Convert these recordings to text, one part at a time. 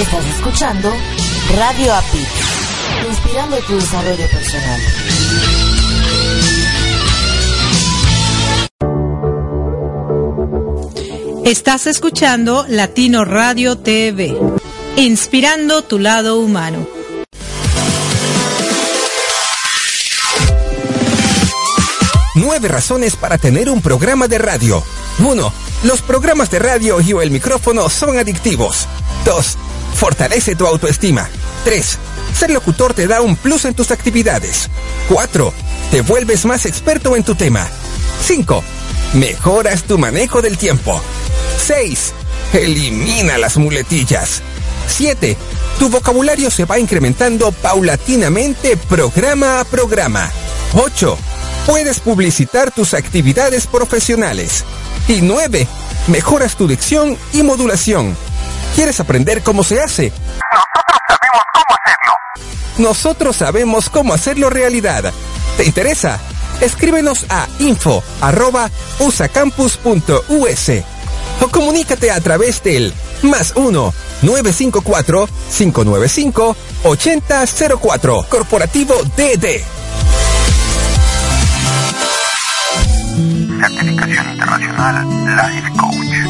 Estás escuchando Radio API, inspirando tu desarrollo personal. Estás escuchando Latino Radio TV, inspirando tu lado humano. Nueve razones para tener un programa de radio. 1. Los programas de radio y o el micrófono son adictivos. 2. Fortalece tu autoestima. 3. Ser locutor te da un plus en tus actividades. 4. Te vuelves más experto en tu tema. 5. Mejoras tu manejo del tiempo. 6. Elimina las muletillas. 7. Tu vocabulario se va incrementando paulatinamente programa a programa. 8. Puedes publicitar tus actividades profesionales. Y 9. Mejoras tu dicción y modulación. ¿Quieres aprender cómo se hace? Nosotros sabemos cómo hacerlo. Nosotros sabemos cómo hacerlo realidad. ¿Te interesa? Escríbenos a info.usacampus.us o comunícate a través del más 1 954 595 8004 Corporativo DD. Certificación Internacional Life Coach.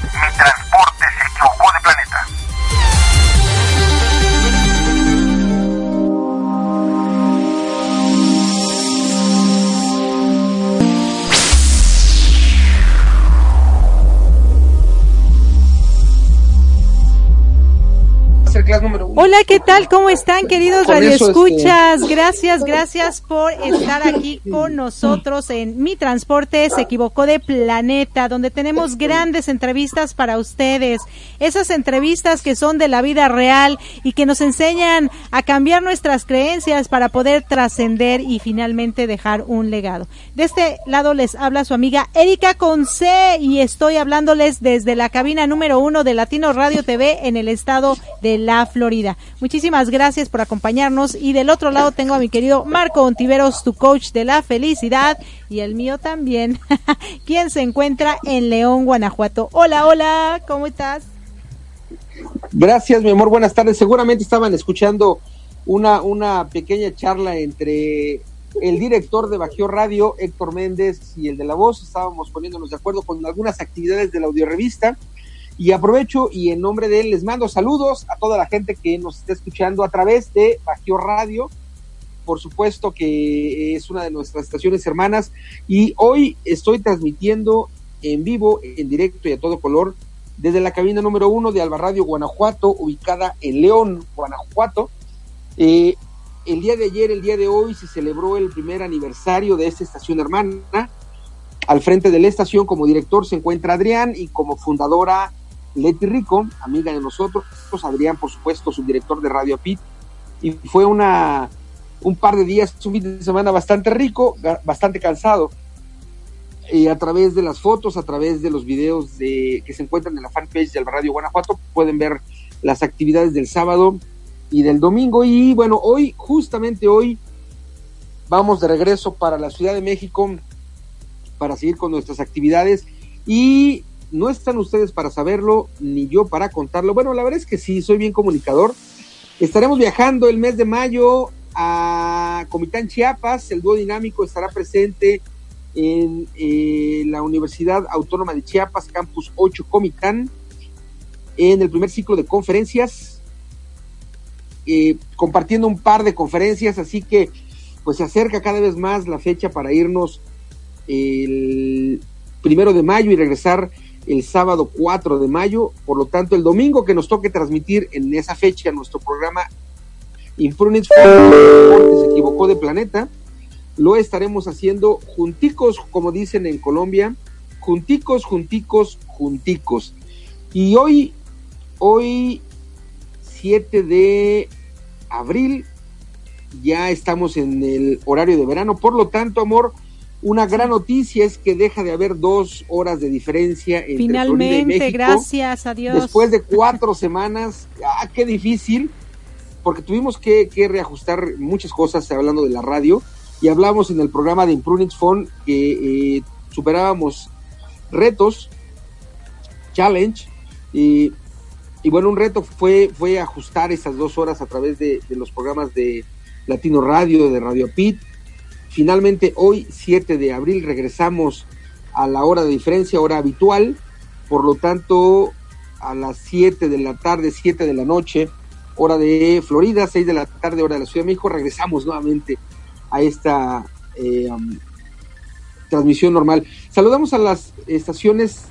Class número Hola, ¿qué tal? ¿Cómo están, queridos radioescuchas? Gracias, gracias por estar aquí con nosotros en Mi Transporte se equivocó de planeta, donde tenemos grandes entrevistas para ustedes. Esas entrevistas que son de la vida real y que nos enseñan a cambiar nuestras creencias para poder trascender y finalmente dejar un legado. De este lado les habla su amiga Erika Conce y estoy hablándoles desde la cabina número uno de Latino Radio TV en el estado de La la Muchísimas gracias por acompañarnos y del otro lado tengo a mi querido Marco Ontiveros, tu coach de la felicidad y el mío también, quien se encuentra en León, Guanajuato. Hola, hola, ¿cómo estás? Gracias, mi amor, buenas tardes. Seguramente estaban escuchando una, una pequeña charla entre el director de Bajío Radio, Héctor Méndez, y el de La Voz. Estábamos poniéndonos de acuerdo con algunas actividades de la audiorevista. Y aprovecho y en nombre de él les mando saludos a toda la gente que nos está escuchando a través de Bajío Radio. Por supuesto que es una de nuestras estaciones hermanas. Y hoy estoy transmitiendo en vivo, en directo y a todo color, desde la cabina número uno de Alba Radio Guanajuato, ubicada en León, Guanajuato. Eh, el día de ayer, el día de hoy, se celebró el primer aniversario de esta estación hermana. Al frente de la estación, como director, se encuentra Adrián y como fundadora Leti Rico, amiga de nosotros. Adrián, por supuesto, su director de Radio Pit. Y fue una, un par de días, un fin de semana bastante rico, bastante cansado. Y a través de las fotos, a través de los videos de, que se encuentran en la fanpage del Radio Guanajuato, pueden ver las actividades del sábado y del domingo. Y bueno, hoy, justamente hoy, vamos de regreso para la Ciudad de México para seguir con nuestras actividades. Y no están ustedes para saberlo, ni yo para contarlo. Bueno, la verdad es que sí, soy bien comunicador. Estaremos viajando el mes de mayo a Comitán, Chiapas. El dúo dinámico estará presente en eh, la Universidad Autónoma de Chiapas, Campus 8 Comitán, en el primer ciclo de conferencias eh, compartiendo un par de conferencias, así que pues se acerca cada vez más la fecha para irnos el primero de mayo y regresar el sábado 4 de mayo, por lo tanto el domingo que nos toque transmitir en esa fecha nuestro programa Imprunix se equivocó de planeta, lo estaremos haciendo junticos, como dicen en Colombia, junticos, junticos, junticos. Y hoy, hoy 7 de abril. Ya estamos en el horario de verano. Por lo tanto, amor, una gran noticia es que deja de haber dos horas de diferencia entre Finalmente, gracias a Dios. Después de cuatro semanas, ah, qué difícil, porque tuvimos que, reajustar muchas cosas hablando de la radio y hablamos en el programa de Improving Phone que eh, superábamos retos, challenge, y y bueno, un reto fue, fue ajustar esas dos horas a través de, los programas de Latino Radio, de Radio Pit. Finalmente, hoy, 7 de abril, regresamos a la hora de diferencia, hora habitual. Por lo tanto, a las 7 de la tarde, 7 de la noche, hora de Florida, 6 de la tarde, hora de la Ciudad de México, regresamos nuevamente a esta eh, um, transmisión normal. Saludamos a las estaciones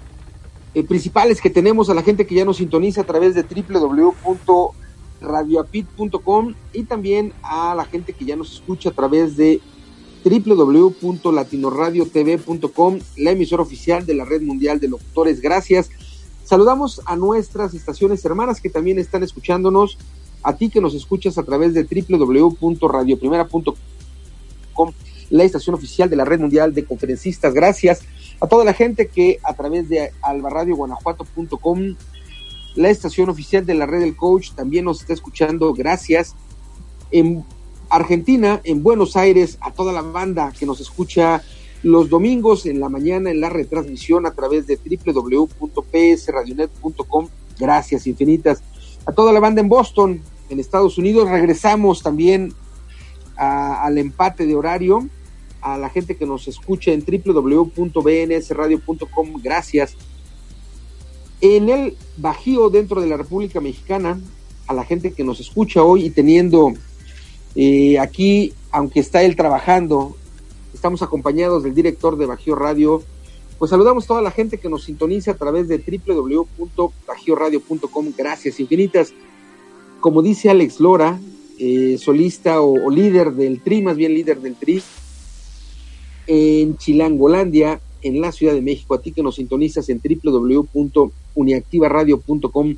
eh, principales que tenemos a la gente que ya nos sintoniza a través de www.radioapit.com y también a la gente que ya nos escucha a través de www.latinoradiotv.com, la emisora oficial de la Red Mundial de Locutores. Gracias. Saludamos a nuestras estaciones hermanas que también están escuchándonos, a ti que nos escuchas a través de www.radioprimera.com, la estación oficial de la Red Mundial de Conferencistas. Gracias a toda la gente que a través de albarradioguanajuato.com, la estación oficial de la red del coach, también nos está escuchando. Gracias. En Argentina, en Buenos Aires, a toda la banda que nos escucha los domingos en la mañana en la retransmisión a través de www.psradionet.com. Gracias infinitas. A toda la banda en Boston, en Estados Unidos, regresamos también al empate de horario a la gente que nos escucha en www.bnsradio.com, gracias. En el Bajío, dentro de la República Mexicana, a la gente que nos escucha hoy y teniendo aquí, aunque está él trabajando, estamos acompañados del director de Bajío Radio, pues saludamos a toda la gente que nos sintoniza a través de www.bajioradio.com, gracias infinitas. Como dice Alex Lora, eh, solista o, o líder del TRI, más bien líder del TRI, en Chilangolandia, en la Ciudad de México, a ti que nos sintonizas en www.uniactivaradio.com.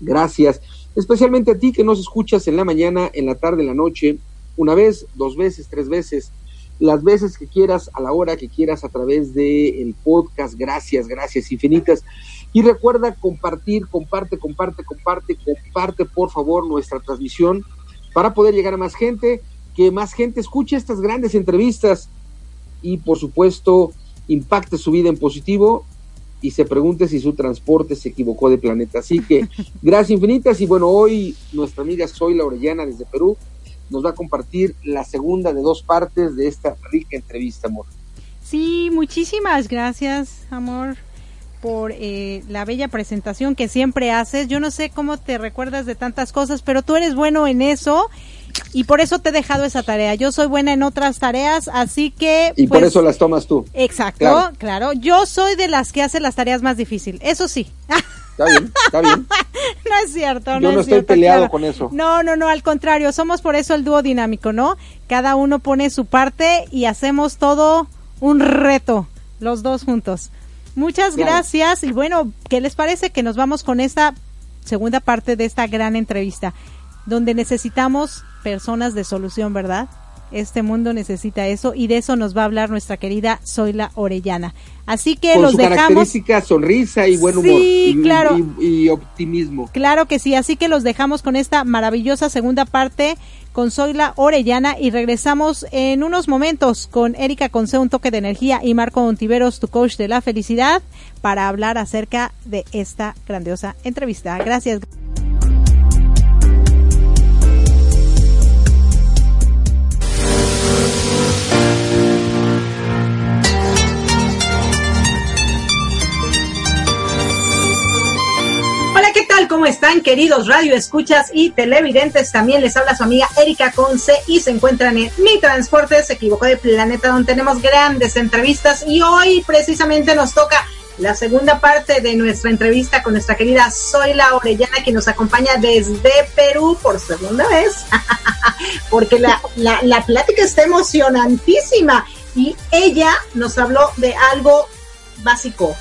Gracias. Especialmente a ti que nos escuchas en la mañana, en la tarde, en la noche, una vez, dos veces, tres veces, las veces que quieras, a la hora que quieras, a través del el podcast. Gracias, gracias infinitas. Y recuerda compartir, comparte, comparte, comparte, comparte por favor nuestra transmisión para poder llegar a más gente, que más gente escuche estas grandes entrevistas y por supuesto impacte su vida en positivo y se pregunte si su transporte se equivocó de planeta. Así que gracias infinitas y bueno, hoy nuestra amiga Soy la Orellana desde Perú nos va a compartir la segunda de dos partes de esta rica entrevista, amor. Sí, muchísimas gracias, amor por eh, la bella presentación que siempre haces. Yo no sé cómo te recuerdas de tantas cosas, pero tú eres bueno en eso y por eso te he dejado esa tarea. Yo soy buena en otras tareas, así que... Y por pues, eso las tomas tú. Exacto, claro. Yo soy de las que hace las tareas más difíciles, eso sí. Está bien, está bien. no es cierto, Yo no, estoy peleado con eso. No, no, no, al contrario, somos por eso el dúo dinámico, ¿no? Cada uno pone su parte y hacemos todo un reto, los dos juntos. Muchas gracias y bueno, ¿qué les parece que nos vamos con esta segunda parte de esta gran entrevista, donde necesitamos personas de solución, ¿verdad? Este mundo necesita eso y de eso nos va a hablar nuestra querida Zoila Orellana. Así que Con los su dejamos. característica sonrisa y buen humor Sí, y, claro. y- y optimismo. Claro que sí, así que los dejamos con esta maravillosa segunda parte con Zoila Orellana y regresamos en unos momentos con Erika Conce, un toque de energía y Marco Ontiveros, tu coach de la felicidad, para hablar acerca de esta grandiosa entrevista. Gracias. ¿Qué tal? ¿Cómo están, queridos radio escuchas y televidentes? También les habla su amiga Erika Conce y se encuentran en Mi Transporte se equivocó de planeta, donde tenemos grandes entrevistas y hoy precisamente nos toca la segunda parte de nuestra entrevista con nuestra querida Zoila Orellana, que nos acompaña desde Perú por segunda vez, porque la, la, la plática está emocionantísima y ella nos habló de algo básico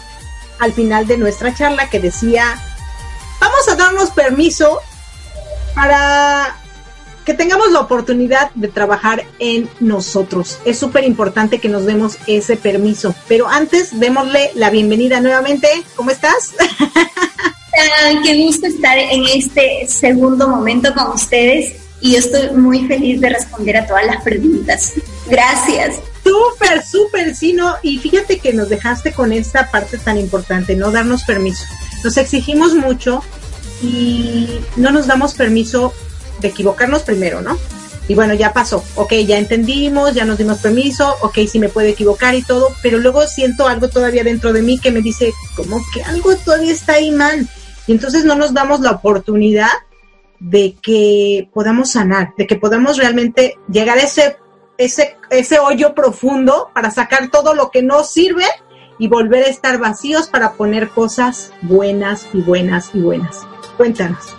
al final de nuestra charla que decía vamos a darnos permiso para que tengamos la oportunidad de trabajar en nosotros. Es súper importante que nos demos ese permiso. Pero antes, démosle la bienvenida nuevamente. ¿Cómo estás? Ah, Qué gusto estar en este segundo momento con ustedes y yo estoy muy feliz de responder a todas las preguntas. Gracias. Súper, súper, sí, ¿no? Y fíjate que nos dejaste con esta parte tan importante, no darnos permiso. Nos exigimos mucho y no nos damos permiso de equivocarnos primero, ¿no? Y bueno, ya pasó, ok, ya entendimos, ya nos dimos permiso, ok, sí me puedo equivocar y todo, pero luego siento algo todavía dentro de mí que me dice, como que algo todavía está ahí mal. Y entonces no nos damos la oportunidad de que podamos sanar, de que podamos realmente llegar a ese, ese, ese hoyo profundo para sacar todo lo que no sirve y volver a estar vacíos para poner cosas buenas y buenas y buenas. Cuéntanos.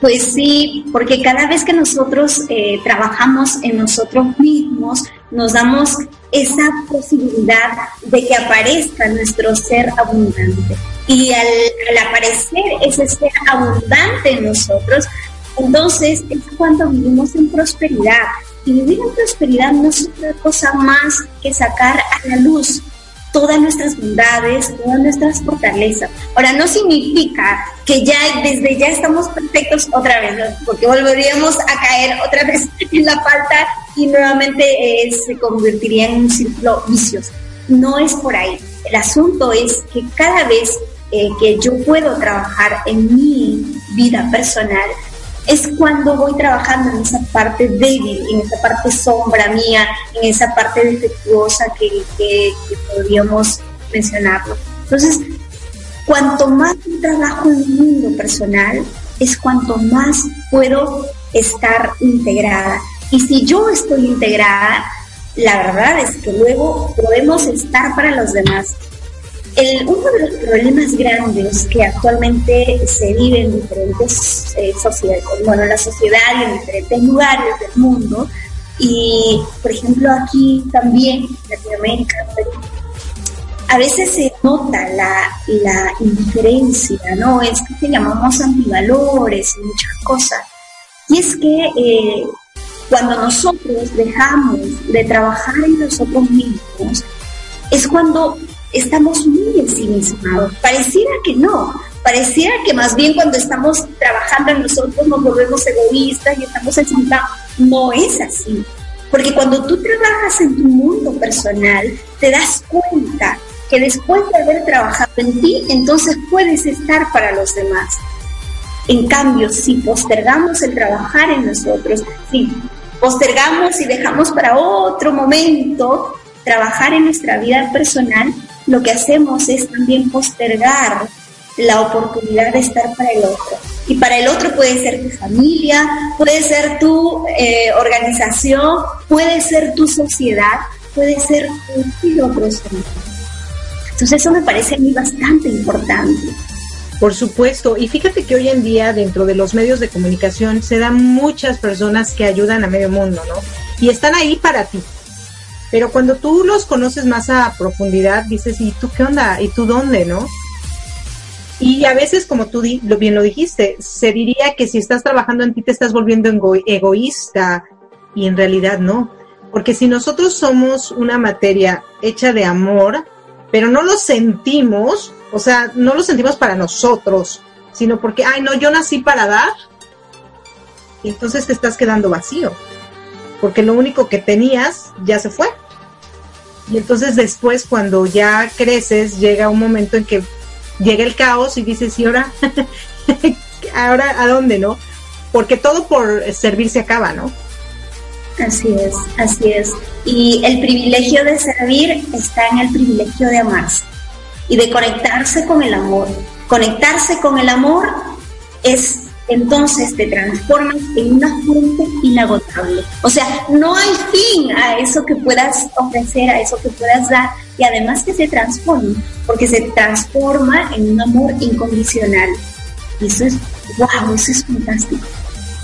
Pues sí, porque cada vez que nosotros eh, trabajamos en nosotros mismos, nos damos esa posibilidad de que aparezca nuestro ser abundante. Y al, al aparecer ese ser abundante en nosotros, entonces es cuando vivimos en prosperidad. Y vivir en prosperidad no es otra cosa más que sacar a la luz todas nuestras bondades, todas nuestras fortalezas. Ahora, no significa que ya desde ya estamos perfectos otra vez, ¿no? porque volveríamos a caer otra vez en la falta y nuevamente eh, se convertiría en un círculo vicioso. No es por ahí. El asunto es que cada vez eh, que yo puedo trabajar en mi vida personal, es cuando voy trabajando en esa parte débil, en esa parte sombra mía, en esa parte defectuosa que, que, que podríamos mencionarlo. Entonces, cuanto más trabajo en mi mundo personal, es cuanto más puedo estar integrada. Y si yo estoy integrada, la verdad es que luego podemos estar para los demás. El, uno de los problemas grandes que actualmente se vive en diferentes eh, sociedades, bueno, en la sociedad y en diferentes lugares del mundo, y por ejemplo aquí también, en Latinoamérica, a veces se nota la, la indiferencia, ¿no? Es que llamamos antivalores y muchas cosas. Y es que eh, cuando nosotros dejamos de trabajar en nosotros mismos, es cuando estamos muy ensimismados. Pareciera que no, pareciera que más bien cuando estamos trabajando en nosotros nos volvemos egoístas y estamos ensimismados. No es así. Porque cuando tú trabajas en tu mundo personal, te das cuenta que después de haber trabajado en ti, entonces puedes estar para los demás. En cambio, si postergamos el trabajar en nosotros, si postergamos y dejamos para otro momento trabajar en nuestra vida personal, lo que hacemos es también postergar la oportunidad de estar para el otro. Y para el otro puede ser tu familia, puede ser tu eh, organización, puede ser tu sociedad, puede ser tu otro Entonces eso me parece a mí bastante importante. Por supuesto, y fíjate que hoy en día dentro de los medios de comunicación se dan muchas personas que ayudan a medio mundo, ¿no? Y están ahí para ti. Pero cuando tú los conoces más a profundidad, dices, ¿y tú qué onda? ¿Y tú dónde, no? Y a veces, como tú bien lo dijiste, se diría que si estás trabajando en ti te estás volviendo egoísta y en realidad no. Porque si nosotros somos una materia hecha de amor, pero no lo sentimos, o sea, no lo sentimos para nosotros, sino porque, ay, no, yo nací para dar. Entonces te estás quedando vacío, porque lo único que tenías ya se fue. Y entonces después cuando ya creces, llega un momento en que llega el caos y dices, ¿y ahora? ¿Ahora a dónde, no? Porque todo por servir se acaba, ¿no? Así es, así es. Y el privilegio de servir está en el privilegio de amarse y de conectarse con el amor. Conectarse con el amor es entonces te transformas en una fuente inagotable. O sea, no hay fin a eso que puedas ofrecer, a eso que puedas dar y además que se transforme, porque se transforma en un amor incondicional. Y eso es, wow, eso es fantástico.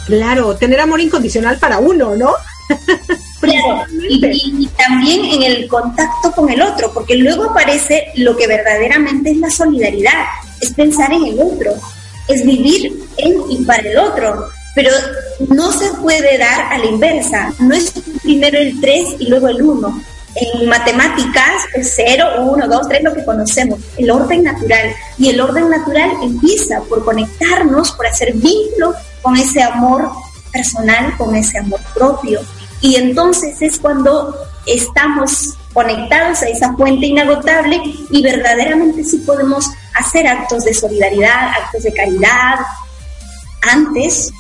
Claro, tener amor incondicional para uno, ¿no? Claro, y, también en el contacto con el otro, porque luego aparece lo que verdaderamente es la solidaridad, es pensar en el otro, es vivir en y para el otro, pero no se puede dar a la inversa, no es primero el 3 y luego el 1. En matemáticas es 0, 1, 2, 3, lo que conocemos, el orden natural. Y el orden natural empieza por conectarnos, por hacer vínculo con ese amor personal, con ese amor propio. Y entonces es cuando estamos conectados a esa fuente inagotable y verdaderamente sí podemos hacer actos de solidaridad, actos de caridad. Antes,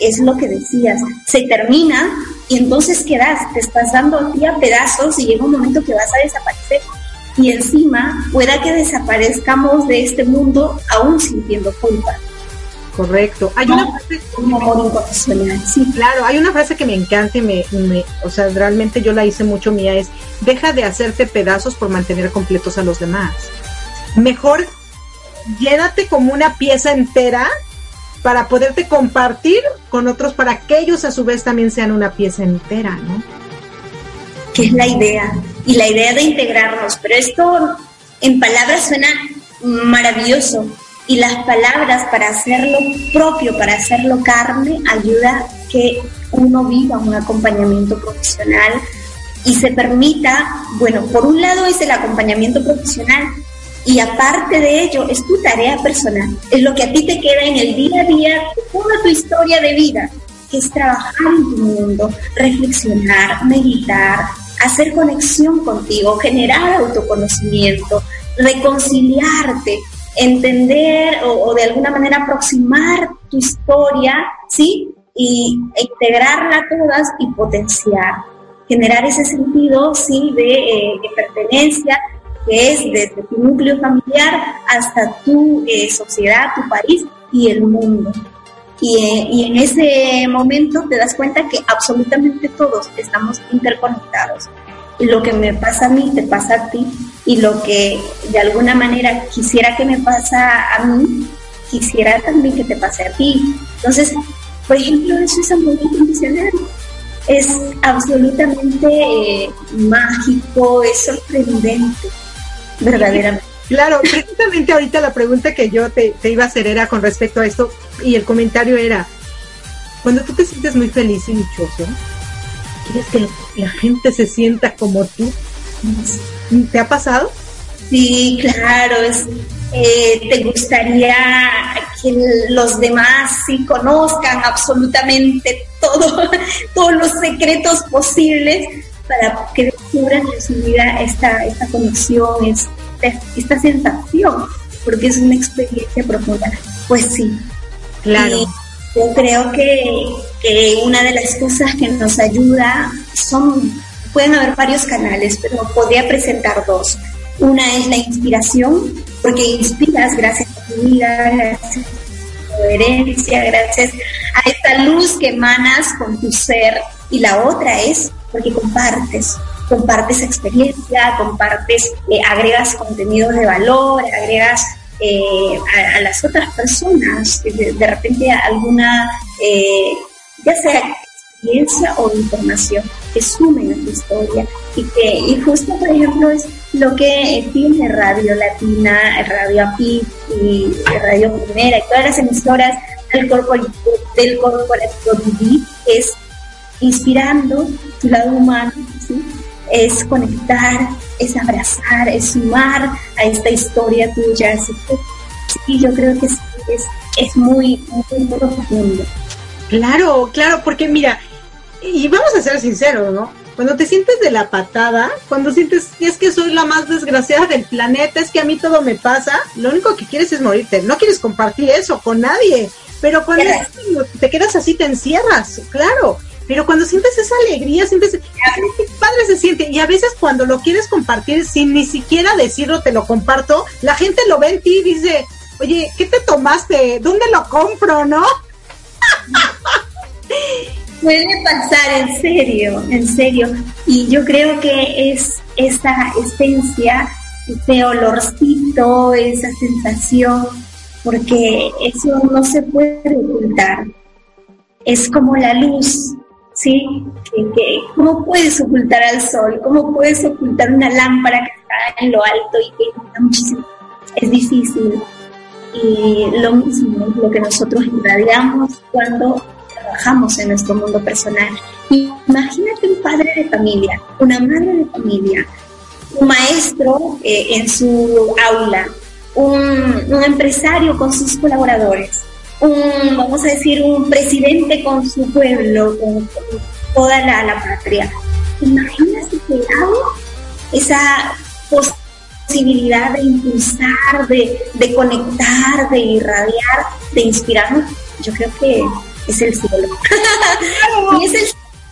es lo que decías, se termina y entonces quedas, te estás dando a ti a pedazos y llega un momento que vas a desaparecer. Y encima pueda que desaparezcamos de este mundo aún sintiendo culpa. Correcto. Hay una frase Sí, claro, hay una frase que me encanta y me, o sea, realmente yo la hice mucho mía es deja de hacerte pedazos por mantener completos a los demás. Mejor llénate como una pieza entera para poderte compartir con otros para que ellos a su vez también sean una pieza entera, ¿no? Que es la idea y la idea de integrarnos, pero esto en palabras suena maravilloso, y las palabras para hacerlo propio, para hacerlo carne, ayuda que uno viva un acompañamiento profesional y se permita, bueno, por un lado es el acompañamiento profesional y aparte de ello es tu tarea personal, es lo que a ti te queda en el día a día, toda tu historia de vida, que es trabajar en tu mundo, reflexionar, meditar, hacer conexión contigo, generar autoconocimiento, reconciliarte entender o, de alguna manera aproximar tu historia, ¿sí? Y integrarla todas y potenciar, generar ese sentido, ¿sí? De, eh, pertenencia, que es desde tu núcleo familiar hasta tu eh, sociedad, tu país y el mundo. Y, eh, y, en ese momento te das cuenta que absolutamente todos estamos interconectados y lo que me pasa a mí te pasa a ti y lo que de alguna manera quisiera que me pasa a mí, quisiera también que te pase a ti. Entonces, por ejemplo, eso es amor incondicional. Es absolutamente eh, mágico, es sorprendente, verdaderamente. Claro, precisamente ahorita la pregunta que yo te, te iba a hacer era con respecto a esto y el comentario era, cuando tú te sientes muy feliz y dichoso, ¿Quieres que la gente se sienta como tú? ¿Te ha pasado? Sí, claro, es, eh, te gustaría que los demás sí conozcan absolutamente todo, todos los secretos posibles para que descubran en su vida esta, esta conexión, esta, esta sensación, porque es una experiencia profunda. Pues sí. Claro. yo creo que, que una de las cosas que nos ayuda son, pueden haber varios canales, pero podría presentar dos. Una es la inspiración, porque inspiras gracias a tu vida, gracias a tu coherencia, gracias a esta luz que emanas con tu ser. Y la otra es porque compartes, compartes experiencia, compartes, eh, agregas contenidos de valor, agregas eh, a, las otras personas, de, repente alguna, eh, ya sea experiencia o información que sumen a tu historia. Y que y justo por ejemplo es lo que tiene Radio Latina, Radio API y Radio Primera y todas las emisoras del corporativo, del corporativo es inspirando tu lado humano, es conectar, es abrazar, es sumar a esta historia tuya. Así que sí, yo creo que es, es, muy, muy, muy profundo. Claro, claro, porque mira, y vamos a ser sinceros, ¿no? Cuando te sientes de la patada, cuando sientes, es que soy la más desgraciada del planeta, es que a mí todo me pasa, lo único que quieres es morirte, no quieres compartir eso con nadie, pero cuando te quedas así te encierras, claro, pero cuando sientes esa alegría, sientes, qué padre se siente, y a veces cuando lo quieres compartir sin ni siquiera decirlo, te lo comparto, la gente lo ve en ti y dice, oye, ¿qué te tomaste? ¿Dónde lo compro, no? Puede pasar, en serio, en serio. Y yo creo que es esa esencia, ese olorcito, esa sensación, porque eso no se puede ocultar. Es como la luz, ¿sí? Que, ¿Cómo puedes ocultar al sol? ¿Cómo puedes ocultar una lámpara que está en lo alto y que está muchísimo? Es difícil. Y lo mismo es lo que nosotros irradiamos cuando trabajamos en nuestro mundo personal. Imagínate un padre de familia, una madre de familia, un maestro eh, en su aula, un, empresario con sus colaboradores, un, vamos a decir, un presidente con su pueblo, con, toda la, la, patria. Imagínate que esa posibilidad de impulsar, de, de conectar, de irradiar, de inspirarnos. Yo creo que es el cielo. y es el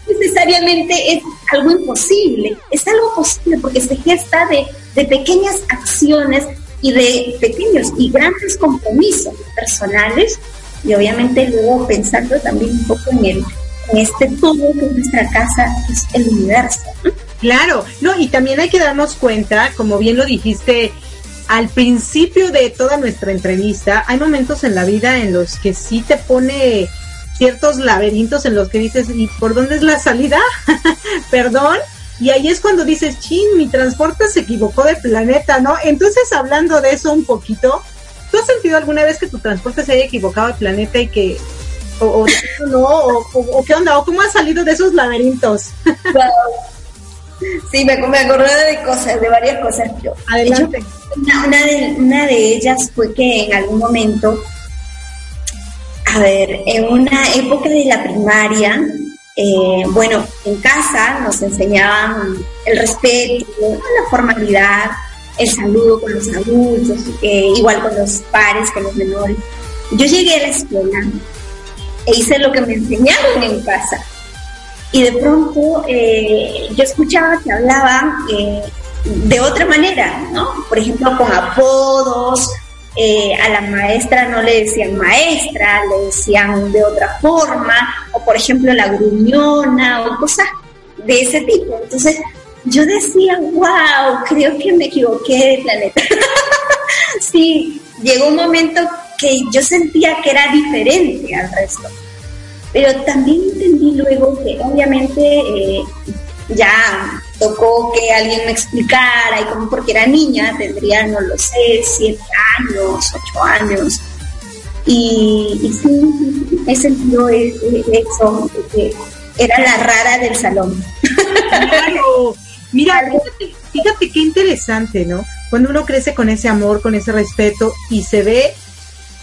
necesariamente es algo imposible, es algo posible porque se gesta de, de pequeñas acciones y de pequeños y grandes compromisos personales y obviamente luego pensando también un poco en el este todo que es nuestra casa, es el universo. Claro, no, y también hay que darnos cuenta, como bien lo dijiste al principio de toda nuestra entrevista, hay momentos en la vida en los que sí te pone ciertos laberintos en los que dices, ¿y por dónde es la salida? Perdón. Y ahí es cuando dices, chin, mi transporte se equivocó de planeta, ¿no? Entonces, hablando de eso un poquito, ¿tú has sentido alguna vez que tu transporte se haya equivocado de planeta y que, o, no, o, qué onda, o cómo has salido de esos laberintos? Sí, me, me acordé de cosas, de varias cosas. Adelante. una, de, una de ellas fue que en algún momento a ver, en una época de la primaria, eh, bueno, en casa nos enseñaban el respeto, la formalidad, el saludo con los adultos, eh, igual con los pares, con los menores. Yo llegué a la escuela e hice lo que me enseñaron en casa. Y de pronto eh, yo escuchaba que hablaban de otra manera, ¿no? Por ejemplo, con apodos eh, a la maestra no le decían maestra, le decían de otra forma, o por ejemplo la gruñona, o cosas de ese tipo. Entonces yo decía, wow, creo que me equivoqué de planeta. sí, llegó un momento que yo sentía que era diferente al resto. Pero también entendí luego que obviamente eh, ya tocó que alguien me explicara y como porque era niña, tendría, no lo sé, siete años, ocho años. Y, y sí, he sentido e, e, eso, que era la rara del salón. Claro. Mira, fíjate, fíjate qué interesante, ¿no? cuando uno crece con ese amor, con ese respeto y se ve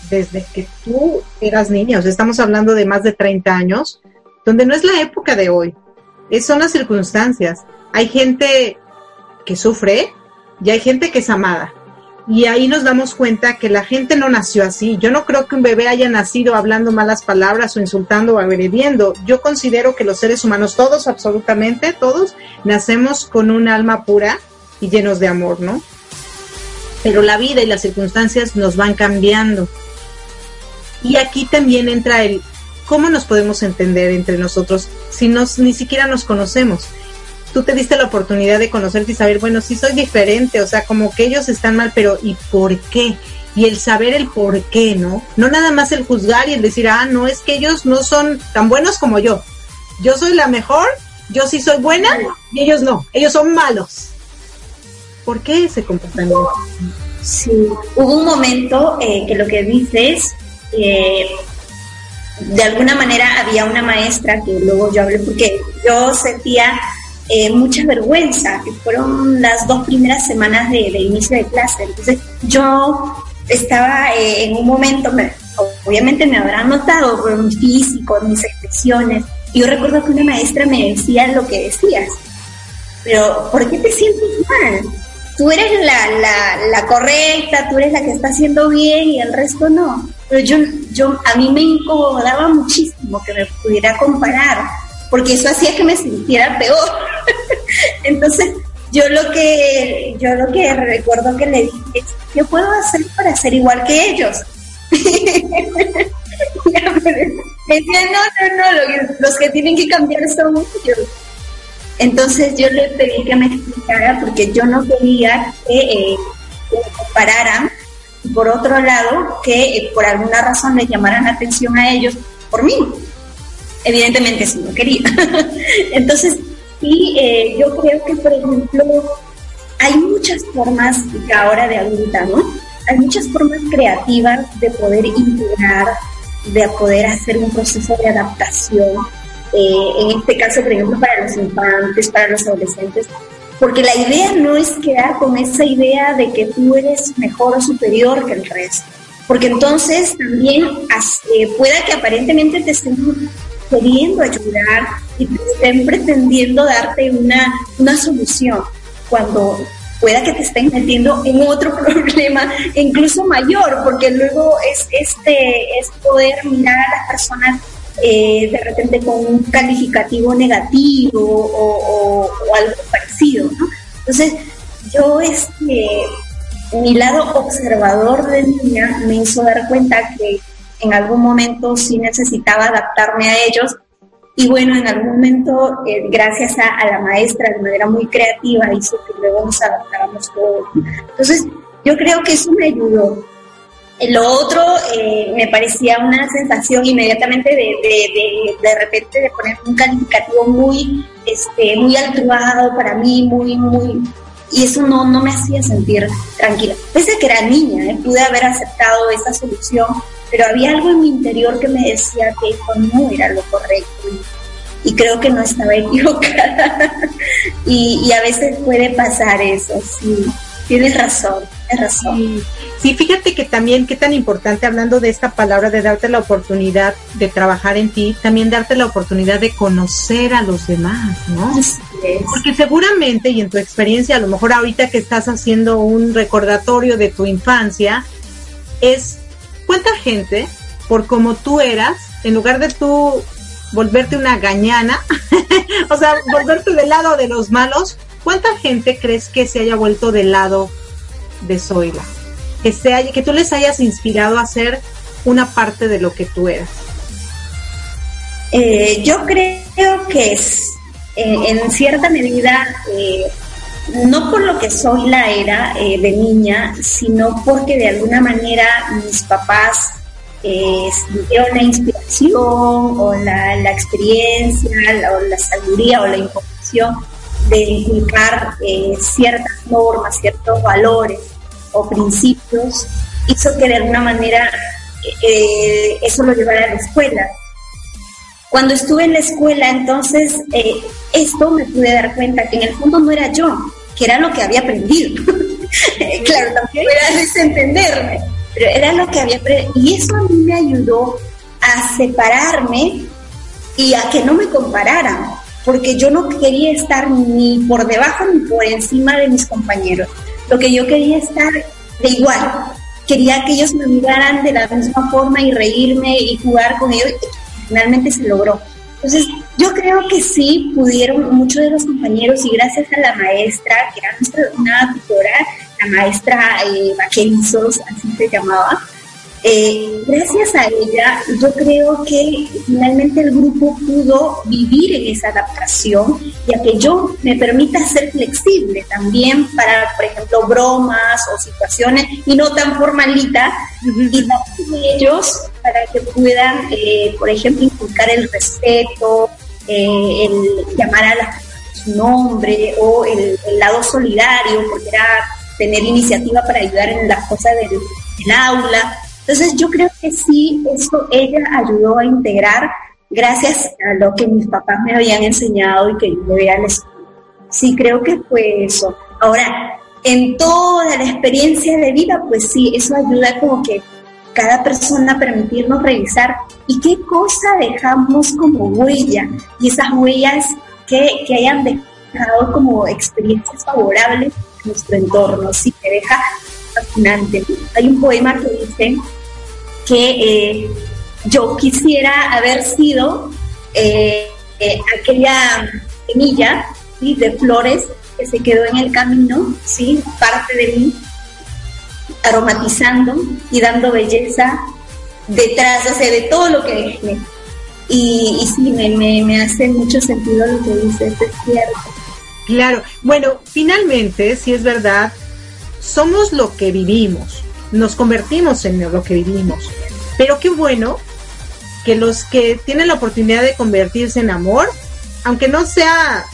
desde que tú eras niña, o sea, estamos hablando de más de 30 años, donde no es la época de hoy, es, son las circunstancias. Hay gente que sufre y hay gente que es amada. Y ahí nos damos cuenta que la gente no nació así. Yo no creo que un bebé haya nacido hablando malas palabras o insultando o agrediendo. Yo considero que los seres humanos, todos, absolutamente todos, nacemos con un alma pura y llenos de amor, ¿no? Pero la vida y las circunstancias nos van cambiando. Y aquí también entra el cómo nos podemos entender entre nosotros si nos, ni siquiera nos conocemos tú te diste la oportunidad de conocerte y saber, bueno, sí soy diferente, o sea, como que ellos están mal, pero ¿y por qué? Y el saber el por qué, ¿no? No nada más el juzgar y el decir, ah, no, es que ellos no son tan buenos como yo. Yo soy la mejor, yo sí soy buena y ellos no, ellos son malos. ¿Por qué ese comportamiento? Sí, hubo un momento eh, que lo que dices, eh, de alguna manera había una maestra que luego yo hablé porque yo sentía eh, mucha vergüenza, que fueron las dos primeras semanas de, inicio de clase. Entonces yo estaba eh, en un momento, obviamente me habrán notado por mi físico, mis expresiones. Yo recuerdo que una maestra me decía lo que decías, pero ¿por qué te sientes mal? Tú eres la, la, la correcta, tú eres la que está haciendo bien y el resto no. Pero yo, yo, a mí me incomodaba muchísimo que me pudiera comparar porque eso hacía que me sintiera peor. Entonces, yo lo que yo lo que recuerdo que le dije es, ¿qué puedo hacer para ser igual que ellos? me decía, no, no, no, los que tienen que cambiar son ellos. Entonces yo le pedí que me explicara porque yo no quería que, eh, me compararan por otro lado que eh, por alguna razón le llamaran la atención a ellos por mí evidentemente sí no quería. Entonces, sí, eh, yo creo que, por ejemplo, hay muchas formas ahora de adulta, ¿no? Hay muchas formas creativas de poder integrar, de poder hacer un proceso de adaptación. Eh, en este caso, por ejemplo, para los infantes, para los adolescentes, porque la idea no es quedar con esa idea de que tú eres mejor o superior que el resto, porque entonces también eh, pueda que aparentemente te estén queriendo ayudar y te estén pretendiendo darte una, una solución cuando pueda que te estén metiendo en otro problema incluso mayor, porque luego es este es poder mirar a las personas eh, de repente con un calificativo negativo o, algo parecido. Entonces, yo este mi lado observador de niña me hizo dar cuenta que en algún momento sí necesitaba adaptarme a ellos y bueno, en algún momento, eh, gracias a, la maestra de manera muy creativa, hizo que luego nos adaptáramos todos. Entonces, yo creo que eso me ayudó. Lo otro eh, me parecía una sensación inmediatamente de, de, de, de, repente de poner un calificativo muy, este, muy altruado para mí, muy, muy, y eso no, no me hacía sentir tranquila. Pese a que era niña, ¿eh? pude haber aceptado esa solución pero había algo en mi interior que me decía que eso no era lo correcto y, creo que no estaba equivocada. y, a veces puede pasar eso, sí, tienes razón, tienes razón. Sí. fíjate que también qué tan importante hablando de esta palabra de darte la oportunidad de trabajar en ti, también darte la oportunidad de conocer a los demás, ¿no? Porque seguramente y en tu experiencia, a lo mejor ahorita que estás haciendo un recordatorio de tu infancia, es ¿Cuánta gente, por como tú eras, en lugar de tú volverte una gañana, o sea, volverte del lado de los malos, ¿cuánta gente crees que se haya vuelto del lado de Zoila? Que, se que tú les hayas inspirado a ser una parte de lo que tú eras. Eh, yo creo que es, eh, en cierta medida, eh, no por lo que soy la era eh, de niña, sino porque de alguna manera mis papás eh, la inspiración o la, experiencia o la sabiduría o la información de inculcar eh, ciertas normas, ciertos valores o principios, hizo que de alguna manera eh, eso lo llevara a la escuela. Cuando estuve en la escuela, entonces, esto me pude dar cuenta que en el fondo no era yo, que era lo que había aprendido. claro, tampoco era desentenderme, pero era lo que había... Y eso a mí me ayudó a separarme y a que no me compararan, porque yo no quería estar ni por debajo ni por encima de mis compañeros. Lo que yo quería estar de igual. Quería que ellos me miraran de la misma forma y reírme y jugar con ellos. Y finalmente se logró. Entonces, yo creo que sí pudieron muchos de los compañeros y gracias a la maestra, que era nuestra, una tutora, la maestra eh, así se llamaba, eh, gracias a ella, yo creo que finalmente el grupo pudo vivir en esa adaptación, ya que yo me permita ser flexible también para, por ejemplo, bromas o situaciones y no tan formalita, y ellos para que puedan, eh, por ejemplo, inculcar el respeto, eh, el llamar a la su nombre o el, lado solidario, porque era tener iniciativa para ayudar en las cosas del, del aula. Entonces yo creo que sí, eso ella ayudó a integrar gracias a lo que mis papás me habían enseñado y que yo me veía Sí, creo que fue eso. Ahora, en toda la experiencia de vida, pues sí, eso ayuda como que cada persona permitirnos revisar y qué cosa dejamos como huella y esas huellas que, que hayan dejado como experiencias favorables en nuestro entorno, sí, que deja fascinante. Hay un poema que dice que eh, yo quisiera haber sido eh, eh, aquella semilla de flores que se quedó en el camino, ¿sí? parte de mí, aromatizando y dando belleza detrás, o sea, de todo lo que dejé. Y, y sí, me, me, hace mucho sentido lo que dices, es cierto. Claro, bueno, finalmente, si es verdad, somos lo que vivimos, nos convertimos en lo que vivimos. Pero qué bueno que los que tienen la oportunidad de convertirse en amor, aunque no sea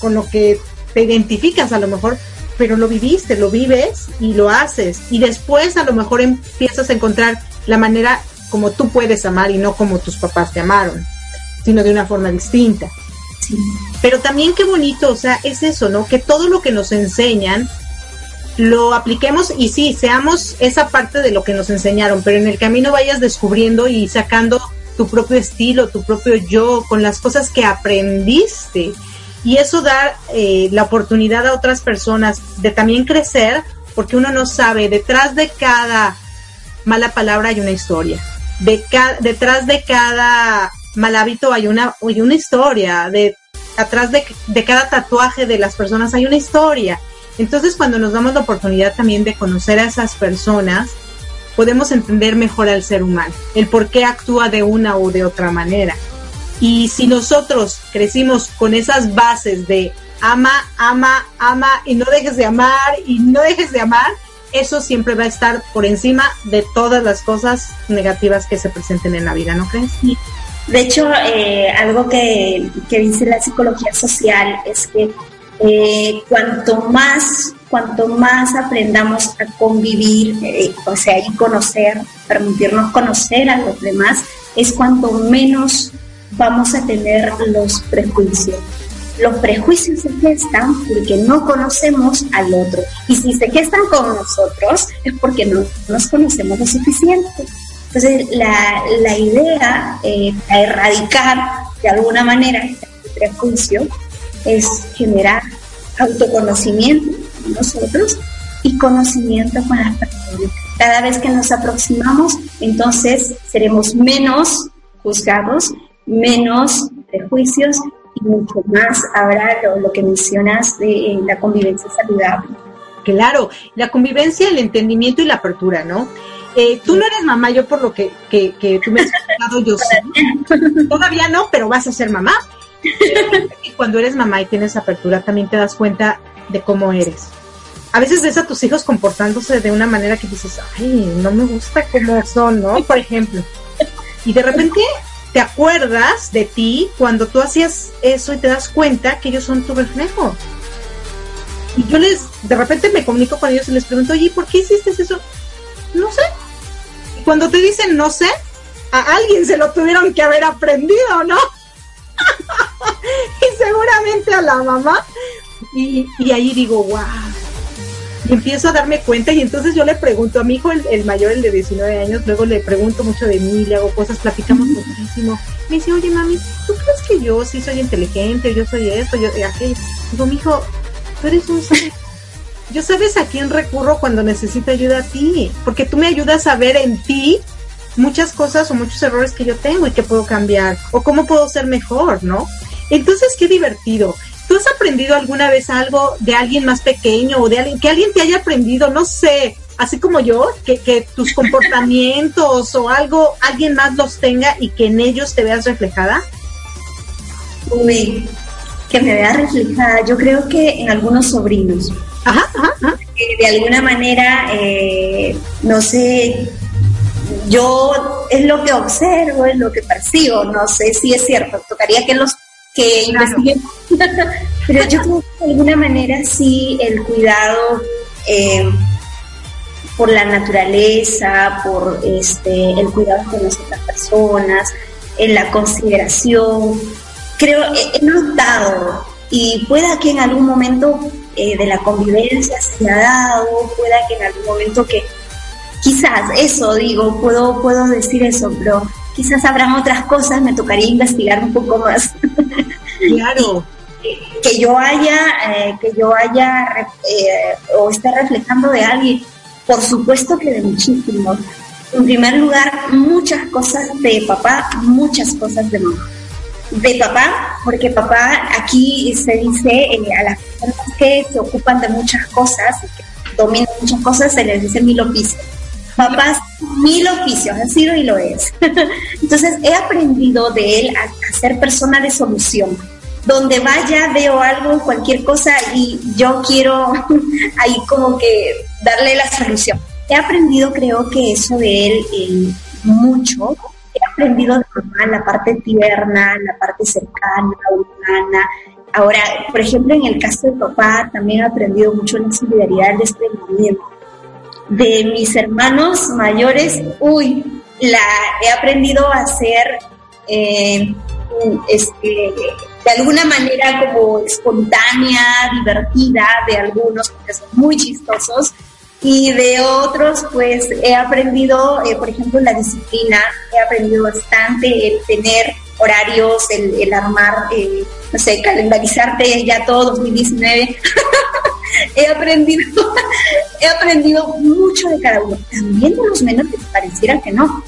con lo que te identificas a lo mejor, pero lo viviste, lo vives y lo haces. Y después a lo mejor empiezas a encontrar la manera como tú puedes amar y no como tus papás te amaron, sino de una forma distinta. Pero también qué bonito, o sea, es eso, ¿no? Que todo lo que nos enseñan lo apliquemos y sí, seamos esa parte de lo que nos enseñaron, pero en el camino vayas descubriendo y sacando tu propio estilo, tu propio yo, con las cosas que aprendiste. Y eso da eh, la oportunidad a otras personas de también crecer, porque uno no sabe, detrás de cada mala palabra hay una historia. De detrás de cada mal hábito hay una, hay una historia. De, atrás de, de cada tatuaje de las personas hay una historia entonces, cuando nos damos la oportunidad también de conocer a esas personas, podemos entender mejor al ser humano, el por qué actúa de una u de otra manera. Y si nosotros crecimos con esas bases de ama, ama, ama y no dejes de amar y no dejes de amar, eso siempre va a estar por encima de todas las cosas negativas que se presenten en la vida, ¿no crees? De hecho, eh, algo que, que dice la psicología social es que eh, cuanto más cuanto más aprendamos a convivir, eh, o sea, y conocer, permitirnos conocer a los demás, es cuanto menos vamos a tener los prejuicios. Los prejuicios se gestan porque no conocemos al otro. Y si se gestan con nosotros es porque no nos conocemos lo suficiente. Entonces, la, la idea eh, erradicar de alguna manera este prejuicio es generar autoconocimiento nosotros y conocimiento con las personas. Cada vez que nos aproximamos, entonces seremos menos juzgados, menos prejuicios y mucho más habrá lo, que mencionas de eh, la convivencia saludable. Claro, la convivencia, el entendimiento y la apertura, ¿no? Eh, tú no eres mamá, yo por lo que, que, que tú me has explicado, yo sí. Todavía no, pero vas a ser mamá. Y cuando eres mamá y tienes apertura, también te das cuenta de cómo eres. A veces ves a tus hijos comportándose de una manera que dices, ay, no me gusta cómo son, ¿no? Por ejemplo. Y de repente te acuerdas de ti cuando tú hacías eso y te das cuenta que ellos son tu reflejo. Y yo les, de repente me comunico con ellos y les pregunto, oye, ¿por qué hiciste eso? No sé. Y cuando te dicen no sé, a alguien se lo tuvieron que haber aprendido, ¿no? y seguramente a la mamá. Y, ahí digo, wow. Y empiezo a darme cuenta y entonces yo le pregunto a mi hijo, el, mayor, el de 19 años, luego le pregunto mucho de mí, le hago cosas, platicamos muchísimo. Me dice, oye mami, ¿tú crees que yo sí soy inteligente, yo soy esto, yo aquello? Digo, mi hijo, tú eres un yo sabes a quién recurro cuando necesito ayuda a ti, porque tú me ayudas a ver en ti muchas cosas o muchos errores que yo tengo y que puedo cambiar, o cómo puedo ser mejor, ¿no? Entonces, qué divertido. ¿Tú has aprendido alguna vez algo de alguien más pequeño o de alguien que alguien te haya aprendido, no sé, así como yo, que, que tus comportamientos o algo, alguien más los tenga y que en ellos te veas reflejada? Uy, que me vea reflejada. Yo creo que en algunos sobrinos. Ajá, ajá, de alguna manera, eh, no sé, yo es lo que observo, es lo que percibo, no sé si es cierto. Tocaría que los que. Pero yo creo que de alguna manera sí el cuidado eh, por la naturaleza, por este, el cuidado con las otras personas, en la consideración, creo, he, notado y pueda que en algún momento eh, de la convivencia se ha dado, pueda que en algún momento que quizás eso digo, puedo, puedo decir eso, pero quizás habrán otras cosas, me tocaría investigar un poco más. Claro. que yo haya, eh, que yo haya eh, o esté reflejando de alguien, por supuesto que de muchísimos. En primer lugar, muchas cosas de papá, muchas cosas de mamá. De papá, porque papá aquí se dice eh, a las personas que se ocupan de muchas cosas y que dominan muchas cosas, se les dice mil oficios papás mil oficios, ha sido y lo es. Entonces he aprendido de él a, ser persona de solución. Donde vaya, veo algo, cualquier cosa y yo quiero ahí como que darle la solución. He aprendido, creo que eso de él eh, mucho. He aprendido de mamá la parte tierna, la parte cercana, humana. Ahora, por ejemplo, en el caso de papá, también he aprendido mucho la solidaridad, el desprendimiento de mis hermanos mayores, uy, la he aprendido a hacer eh, este, de alguna manera como espontánea, divertida, de algunos porque son muy chistosos, y de otros pues he aprendido, eh, por ejemplo, la disciplina, he aprendido bastante el tener horarios, el, armar, eh, no sé, calendarizarte ya todo 2019. he aprendido, he aprendido mucho de cada uno. También de los menores, pareciera que no.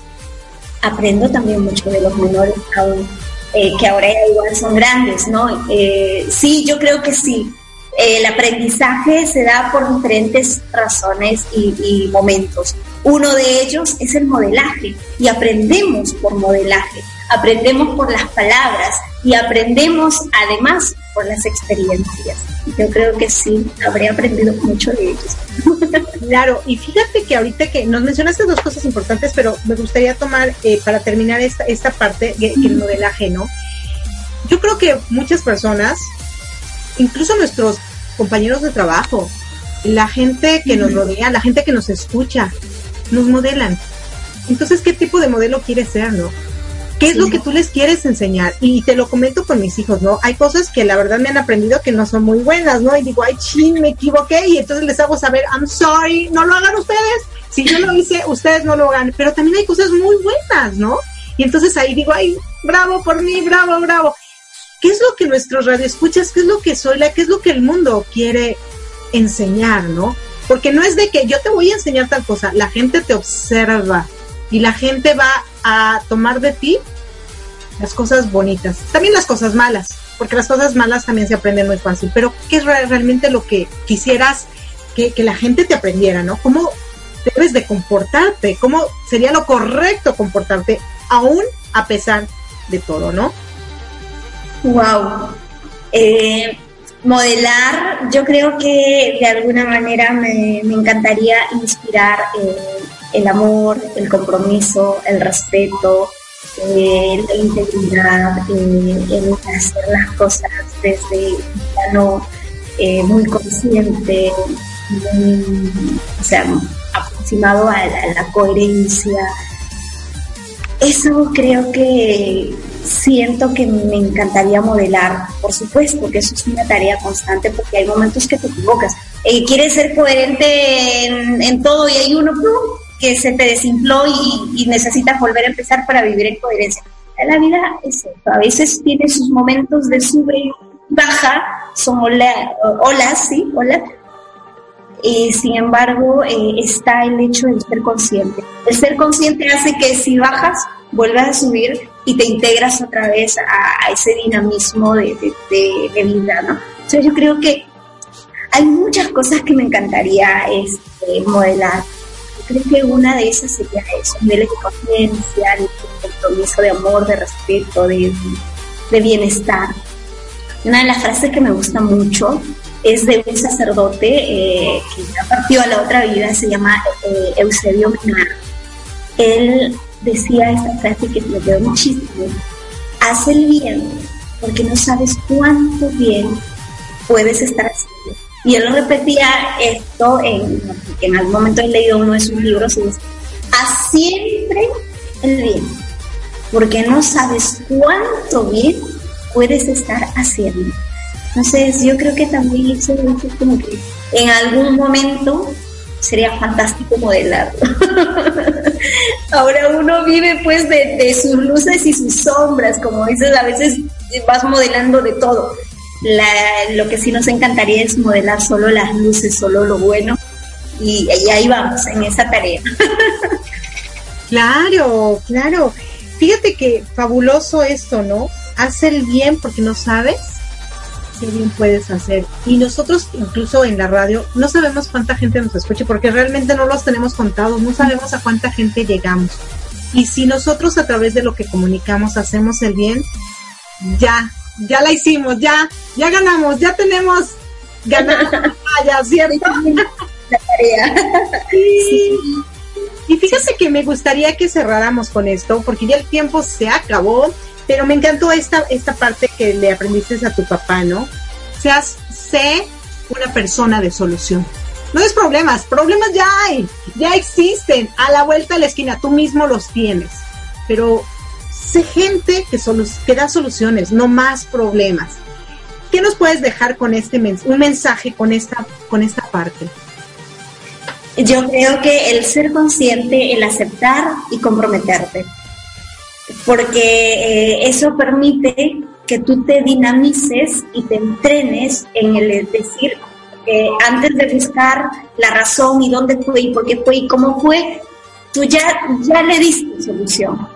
Aprendo también mucho de los menores aún, eh, que ahora igual son grandes, ¿no? Eh, sí, yo creo que sí. El aprendizaje se da por diferentes razones y momentos. Uno de ellos es el modelaje y aprendemos por modelaje, aprendemos por las palabras y aprendemos además por las experiencias. Yo creo que sí, habría aprendido mucho de ellos. Claro, y fíjate que ahorita que nos mencionaste dos cosas importantes, pero me gustaría tomar eh, para terminar esta, esta parte, que, el modelaje, ¿no? Yo creo que muchas personas, incluso nuestros compañeros de trabajo, la gente que nos rodea, la gente que nos escucha, nos modelan. Entonces, ¿qué tipo de modelo quieres ser, no? ¿Qué es lo que tú les quieres enseñar? Y te lo comento con mis hijos, ¿no? Hay cosas que la verdad me han aprendido que no son muy buenas, ¿no? Y digo, ay, chin, me equivoqué. Y entonces les hago saber, I'm sorry, no lo hagan ustedes. Si yo lo hice, ustedes no lo hagan. Pero también hay cosas muy buenas, ¿no? Y entonces ahí digo, ay, bravo por mí, bravo, bravo. ¿Qué es lo que nuestros radioescuchas, qué es lo que soy, la, qué es lo que el mundo quiere enseñar, ¿no? Porque no es de que yo te voy a enseñar tal cosa, la gente te observa y la gente va a tomar de ti las cosas bonitas, también las cosas malas, porque las cosas malas también se aprenden muy fácil, pero ¿qué es realmente lo que quisieras que, la gente te aprendiera, ¿no? ¿Cómo debes de comportarte? ¿Cómo sería lo correcto comportarte aún a pesar de todo, ¿no? Wow. Eh, modelar, yo creo que de alguna manera me, encantaría inspirar eh, el amor, el compromiso, el respeto, eh, la integridad, eh, el hacer las cosas desde un plano eh, muy consciente, o sea, aproximado a la, coherencia. Eso creo que siento que me encantaría modelar, por supuesto que eso es una tarea constante porque hay momentos que te equivocas, quieres ser coherente en, todo y hay uno que se te desinfló y, necesitas volver a empezar para vivir en coherencia. La vida es eso, a veces tiene sus momentos de sube y baja, son olas, sí, olas, y sin embargo eh, está el hecho de ser consciente. El ser consciente hace que si bajas, vuelvas a subir y te integras otra vez a, ese dinamismo de, vida, ¿no? Entonces yo creo que hay muchas cosas que me encantaría este, modelar. Creo que una de esas sería eso, niveles de conciencia, de compromiso, de amor, de respeto, de, de bienestar. Una de las frases que me gusta mucho es de un sacerdote eh, que ya partió a la otra vida, se llama eh, Eusebio Menar. Él decía esta frase que me quedó muchísimo, haz el bien porque no sabes cuánto bien puedes estar haciendo. Y él repetía esto en, en algún momento he leído uno de sus libros y dice, haz siempre el bien, porque no sabes cuánto bien puedes estar haciendo. Entonces yo creo que también eso es como que en algún momento sería fantástico modelarlo. Ahora uno vive pues de, sus luces y sus sombras, como dices, a veces vas modelando de todo. Lo que sí nos encantaría es modelar solo las luces, solo lo bueno, y, y ahí vamos, en esa tarea. claro, claro. Fíjate que fabuloso esto, ¿no? Haz el bien porque no sabes qué bien puedes hacer. Y nosotros, incluso en la radio, no sabemos cuánta gente nos escucha porque realmente no los tenemos contados, no sabemos a cuánta gente llegamos. Y si nosotros a través de lo que comunicamos hacemos el bien, ya, ya la hicimos, ya, ya ganamos, ya tenemos ganado ya ¿cierto? La tarea. Y fíjese que me gustaría que cerráramos con esto, porque ya el tiempo se acabó pero me encantó esta, esta parte que le aprendiste a tu papá, ¿no? Seas, sé una persona de solución. No es problemas, problemas ya hay, ya existen, a la vuelta de la esquina, tú mismo los tienes. Pero sé gente que, da soluciones, no más problemas. ¿Qué nos puedes dejar con este un mensaje con esta, con esta parte? Yo creo que el ser consciente, el aceptar y comprometerte porque eh, eso permite que tú te dinamices y te entrenes en el decir, que antes de buscar la razón y dónde fue y por qué fue y cómo fue, tú ya, ya le diste solución.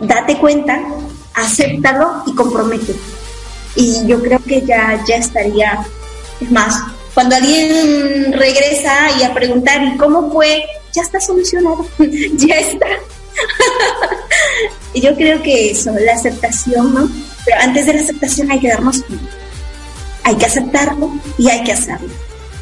Date cuenta, acéptalo y comprométete. Y yo creo que ya, ya estaría, es más, cuando alguien regresa y a preguntar, ¿y cómo fue? Ya está solucionado, ya está. y yo creo que eso, la aceptación, ¿no? Pero antes de la aceptación hay que darnos cuenta. Hay que aceptarlo y hay que hacerlo.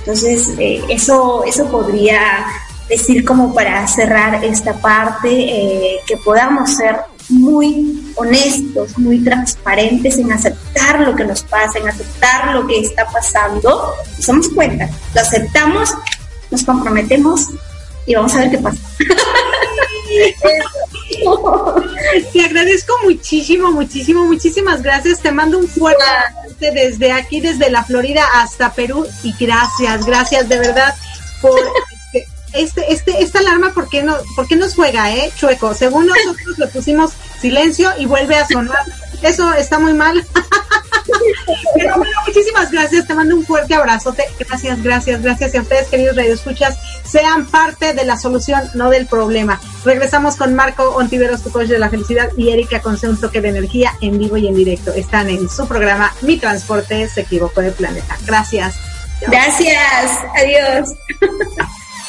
Entonces, eh, eso, eso podría decir como para cerrar esta parte, eh, que podamos ser muy honestos, muy transparentes en aceptar lo que nos pasa, en aceptar lo que está pasando. Nos damos cuenta, lo aceptamos, nos comprometemos y vamos a ver qué pasa. Te agradezco muchísimo, muchísimo, muchísimas gracias. Te mando un fuerte desde aquí, desde la Florida hasta Perú y gracias, gracias de verdad por este, este, esta alarma, ¿por qué, no, ¿por qué nos juega, eh, Chueco? Según nosotros le pusimos silencio y vuelve a sonar. Eso está muy mal. Pero bueno, muchísimas gracias. Te mando un fuerte abrazote. Gracias, gracias, gracias. Y a ustedes, queridos radioescuchas, sean parte de la solución, no del problema. Regresamos con Marco Ontiveros, tu coach de la felicidad, y Erika con un toque de energía en vivo y en directo. Están en su programa Mi Transporte se equivocó de planeta. Gracias. Gracias. Adiós.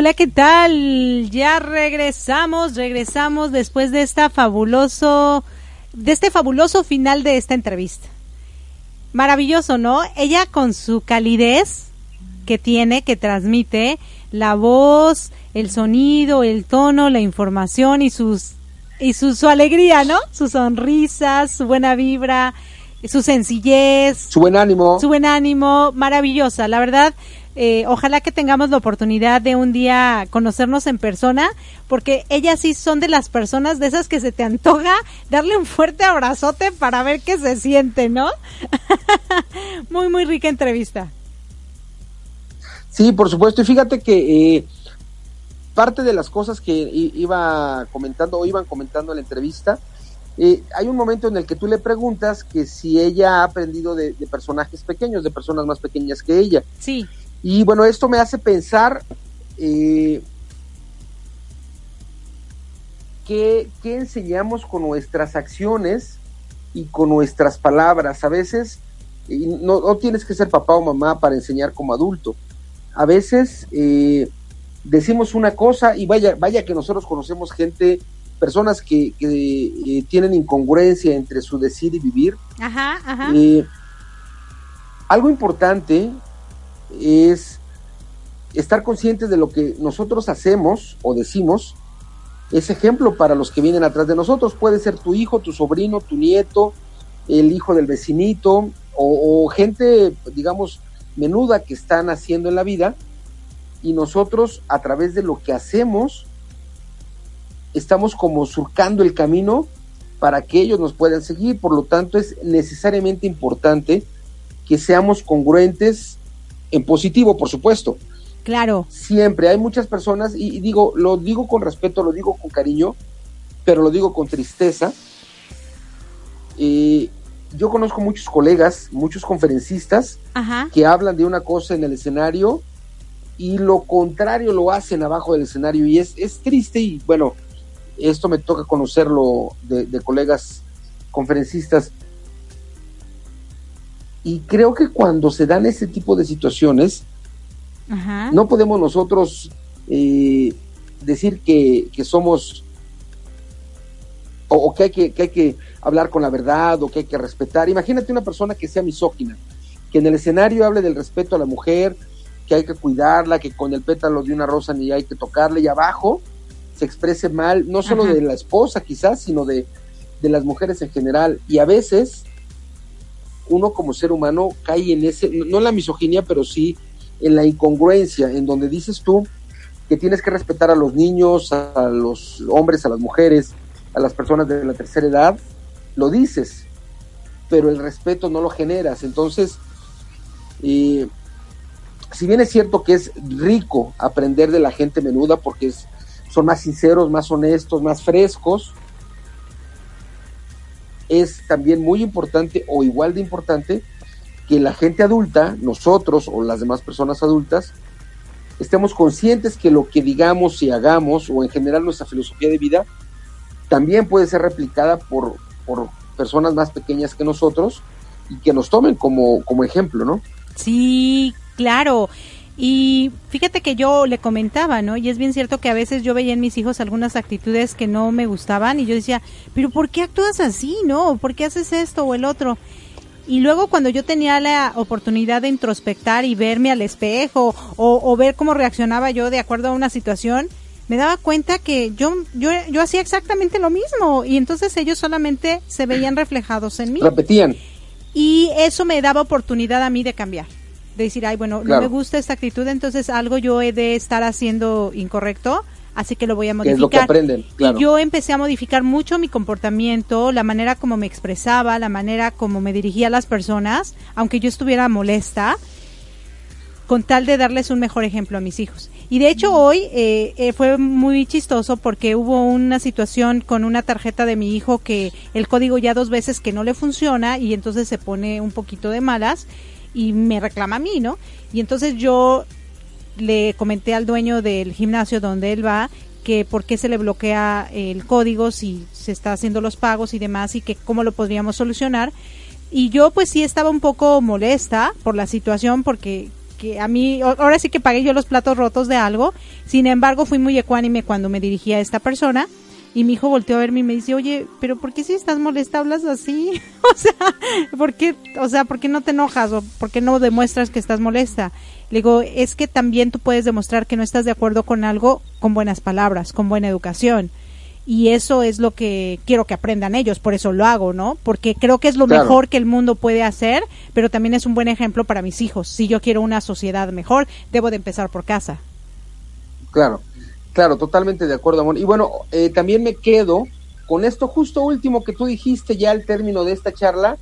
Hola, ¿qué tal? Ya regresamos, regresamos después de esta fabuloso de este fabuloso final de esta entrevista. maravilloso, ¿no? Ella con su calidez que tiene, que transmite, la voz, el sonido, el tono, la información y sus y su, su alegría, ¿no? Su sonrisa, su buena vibra, su sencillez, su buen ánimo, su buen ánimo, maravillosa. La verdad, eh, ojalá que tengamos la oportunidad de un día conocernos en persona, porque ellas sí son de las personas de esas que se te antoja darle un fuerte abrazote para ver qué se siente, ¿no? muy, muy rica entrevista. Sí, por supuesto. Y fíjate que eh, parte de las cosas que iba comentando o iban comentando en la entrevista, eh, hay un momento en el que tú le preguntas que si ella ha aprendido de, personajes pequeños, de personas más pequeñas que ella. Sí. Y bueno, esto me hace pensar eh, ¿qué, enseñamos con nuestras acciones y con nuestras palabras. A veces no, no, tienes que ser papá o mamá para enseñar como adulto. A veces eh, decimos una cosa y vaya, vaya que nosotros conocemos gente, personas que, eh, tienen incongruencia entre su decir y vivir. Ajá, ajá. Eh, algo importante es estar conscientes de lo que nosotros hacemos o decimos es ejemplo para los que vienen atrás de nosotros. Puede ser tu hijo, tu sobrino, tu nieto, el hijo del vecinito o, o gente, digamos, menuda que están haciendo en la vida y nosotros a través de lo que hacemos estamos como surcando el camino para que ellos nos puedan seguir. Por lo tanto, es necesariamente importante que seamos congruentes en positivo, por supuesto. Claro. Siempre hay muchas personas, y, digo, lo digo con respeto, lo digo con cariño, pero lo digo con tristeza. Eh, yo conozco muchos colegas, muchos conferencistas que hablan de una cosa en el escenario y lo contrario lo hacen abajo del escenario y es, es triste y bueno, esto me toca conocerlo de, colegas conferencistas y creo que cuando se dan ese tipo de situaciones, no podemos nosotros eh, decir que, somos o, que, hay que, que, hay que hablar con la verdad o que hay que respetar. Imagínate una persona que sea misógina, que en el escenario hable del respeto a la mujer, que hay que cuidarla, que con el pétalo de una rosa ni hay que tocarle y abajo se exprese mal, no solo de la esposa quizás, sino de, las mujeres en general. Y a veces uno como ser humano cae en ese, no en la misoginia, pero sí en la incongruencia, en donde dices tú que tienes que respetar a los niños, a los hombres, a las mujeres, a las personas de la tercera edad, lo dices, pero el respeto no lo generas. Entonces, si bien es cierto que es rico aprender de la gente menuda porque es, son más sinceros, más honestos, más frescos, es también muy importante o igual de importante que la gente adulta, nosotros o las demás personas adultas, estemos conscientes que lo que digamos y hagamos o en general nuestra filosofía de vida también puede ser replicada por, por personas más pequeñas que nosotros y que nos tomen como, como ejemplo, ¿no? Sí, claro. Y fíjate que yo le comentaba, ¿no? Y es bien cierto que a veces yo veía en mis hijos algunas actitudes que no me gustaban y yo decía, pero ¿por qué actúas así, no? ¿Por qué haces esto o el otro? Y luego cuando yo tenía la oportunidad de introspectar y verme al espejo o, o ver cómo reaccionaba yo de acuerdo a una situación, me daba cuenta que yo, yo, yo hacía exactamente lo mismo y entonces ellos solamente se veían reflejados en mí. Repetían. Y eso me daba oportunidad a mí de cambiar de decir, ay, bueno, no me gusta esta actitud, entonces algo yo he de estar haciendo incorrecto, así que lo voy a modificar. Es lo que aprenden, claro. Y yo empecé a modificar mucho mi comportamiento, la manera como me expresaba, la manera como me dirigía a las personas, aunque yo estuviera molesta, con tal de darles un mejor ejemplo a mis hijos. Y de hecho hoy eh, eh, fue muy chistoso porque hubo una situación con una tarjeta de mi hijo que el código ya dos veces que no le funciona y entonces se pone un poquito de malas y me reclama a mí, ¿no? Y entonces yo le comenté al dueño del gimnasio donde él va que por qué se le bloquea el código si se está haciendo los pagos y demás y que cómo lo podríamos solucionar. Y yo pues sí estaba un poco molesta por la situación porque que a mí, ahora sí que pagué yo los platos rotos de algo, sin embargo fui muy ecuánime cuando me dirigí a esta persona y mi hijo volteó a verme y me dice, oye, pero ¿por qué si estás molesta hablas así? o sea, ¿por qué, o sea, ¿por qué no te enojas o por qué no demuestras que estás molesta? Le digo, es que también tú puedes demostrar que no estás de acuerdo con algo con buenas palabras, con buena educación. Y eso es lo que quiero que aprendan ellos, por eso lo hago, ¿no? Porque creo que es lo mejor que el mundo puede hacer, pero también es un buen ejemplo para mis hijos. Si yo quiero una sociedad mejor, debo de empezar por casa. Claro. Claro, totalmente de acuerdo, amor. Y bueno, eh, también me quedo con esto justo último que tú dijiste ya al término de esta charla,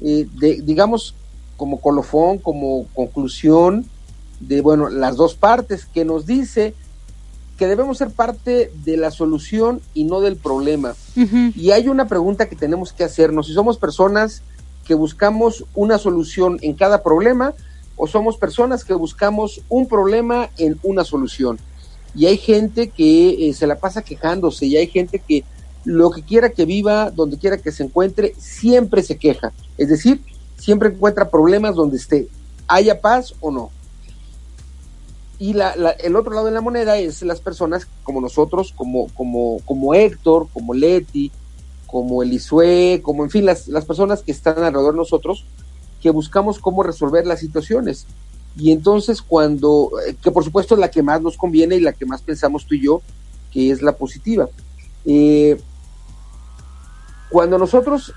eh, de, digamos, como colofón, como conclusión de, bueno, las dos partes, que nos dice que debemos ser parte de la solución y no del problema. Y hay una pregunta que tenemos que hacernos, si somos personas que buscamos una solución en cada problema o somos personas que buscamos un problema en una solución y hay gente que eh, se la pasa quejándose y hay gente que lo que quiera que viva, donde quiera que se encuentre, siempre se queja. Es decir, siempre encuentra problemas donde esté, haya paz o no. Y la, el otro lado de la moneda es las personas como nosotros, como, como, como Héctor, como Leti, como Elisue, como en fin, las, las personas que están alrededor de nosotros, que buscamos cómo resolver las situaciones. Y entonces cuando, eh, que por supuesto es la que más nos conviene y la que más pensamos tú y yo, que es la positiva. Eh, cuando nosotros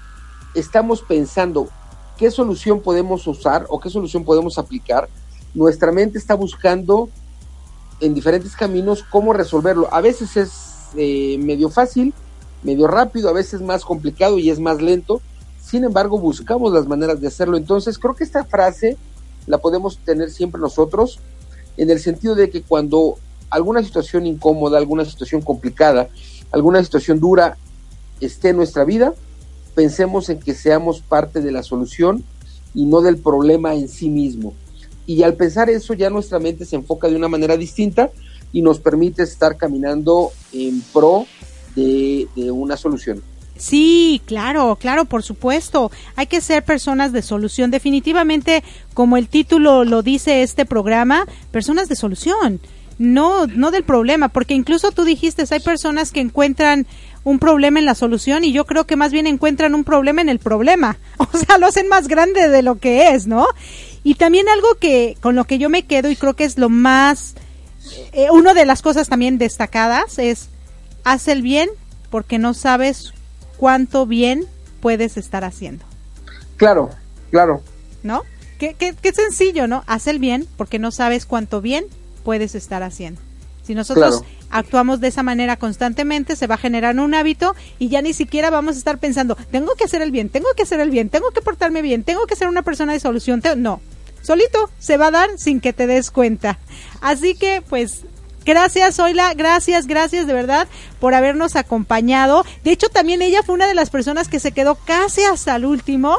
estamos pensando qué solución podemos usar o qué solución podemos aplicar, nuestra mente está buscando en diferentes caminos cómo resolverlo. A veces es eh, medio fácil, medio rápido, a veces más complicado y es más lento. Sin embargo, buscamos las maneras de hacerlo. Entonces, creo que esta frase la podemos tener siempre nosotros, en el sentido de que cuando alguna situación incómoda, alguna situación complicada, alguna situación dura esté en nuestra vida, pensemos en que seamos parte de la solución y no del problema en sí mismo. Y al pensar eso ya nuestra mente se enfoca de una manera distinta y nos permite estar caminando en pro de, una solución. Sí, claro, claro, por supuesto. Hay que ser personas de solución. Definitivamente, como el título lo dice este programa, personas de solución. No, no del problema, porque incluso tú dijiste, hay personas que encuentran un problema en la solución y yo creo que más bien encuentran un problema en el problema. O sea, lo hacen más grande de lo que es, ¿no? Y también algo que con lo que yo me quedo y creo que es lo más, eh, una de las cosas también destacadas es, haz el bien porque no sabes cuánto bien puedes estar haciendo. Claro, claro. ¿No? Qué, qué, qué sencillo, ¿no? Haz el bien porque no sabes cuánto bien puedes estar haciendo. Si nosotros actuamos de esa manera constantemente, se va a generar un hábito y ya ni siquiera vamos a estar pensando, tengo que hacer el bien, tengo que hacer el bien, tengo que portarme bien, tengo que ser una persona de solución. No, solito se va a dar sin que te des cuenta. Así que, pues, Gracias, Zoila, gracias, gracias de verdad por habernos acompañado. De hecho, también ella fue una de las personas que se quedó casi hasta el último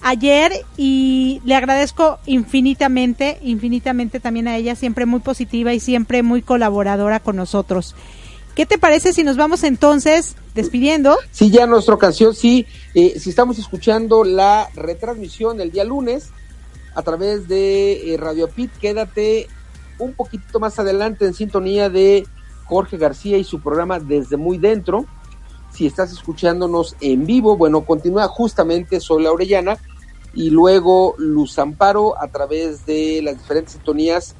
ayer y le agradezco infinitamente, infinitamente también a ella, siempre muy positiva y siempre muy colaboradora con nosotros. ¿Qué te parece si nos vamos entonces despidiendo? Sí, ya nuestra canción, sí, eh, si estamos escuchando la retransmisión el día lunes a través de eh, Radio Pit, quédate un poquito más adelante en sintonía de Jorge García y su programa Desde Muy Dentro. Si estás escuchándonos en vivo, bueno, continúa justamente Soy la Orellana y luego Luz Amparo a través de las diferentes sintonías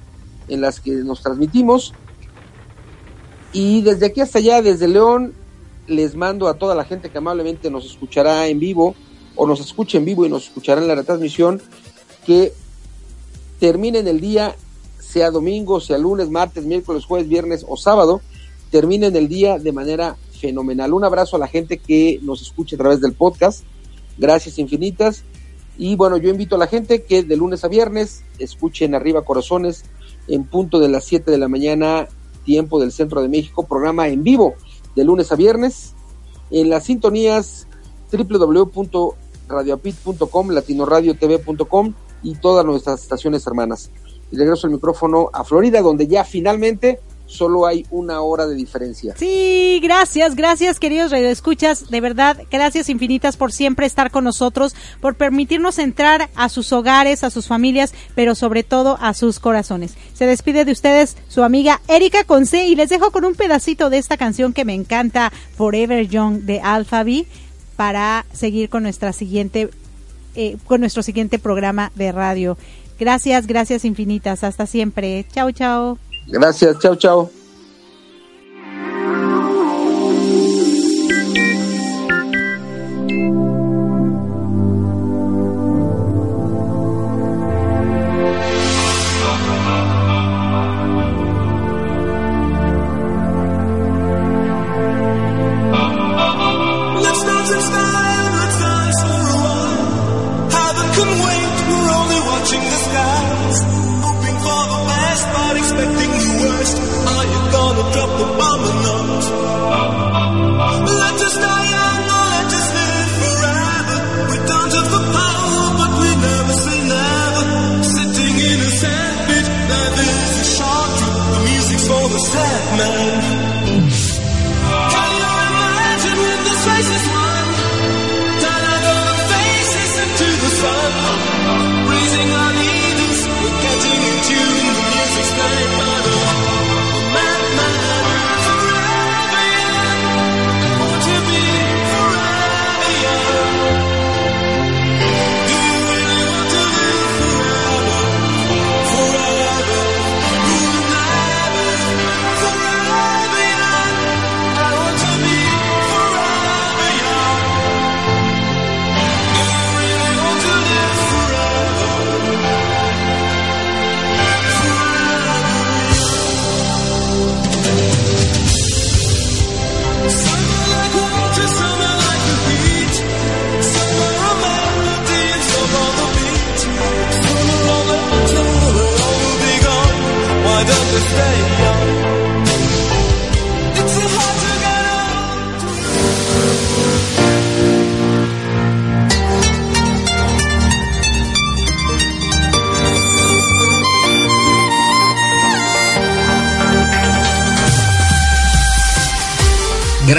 en las que nos transmitimos. Y desde aquí hasta allá, desde León, les mando a toda la gente que amablemente nos escuchará en vivo o nos escuche en vivo y nos escuchará en la retransmisión, que terminen el día sea domingo, sea lunes, martes, miércoles, jueves, viernes o sábado, terminen el día de manera fenomenal. Un abrazo a la gente que nos escucha a través del podcast. Gracias infinitas. Y bueno, yo invito a la gente que de lunes a viernes escuchen Arriba Corazones en punto de las 7 de la mañana, tiempo del centro de México, programa en vivo de lunes a viernes en las sintonías www.radioapit.com, latinoradiotv.com y todas nuestras estaciones hermanas y regreso el micrófono a Florida, donde ya finalmente solo hay una hora de diferencia. Sí, gracias, gracias queridos radioescuchas, de verdad, gracias infinitas por siempre estar con nosotros, por permitirnos entrar a sus hogares, a sus familias, pero sobre todo a sus corazones. Se despide de ustedes su amiga Erika Conce y les dejo con un pedacito de esta canción que me encanta, Forever Young de Alphaville, para seguir con nuestra siguiente, eh, con nuestro siguiente programa de radio. Gracias, gracias infinitas. Hasta siempre. Chao, chao. Gracias, chao, chao.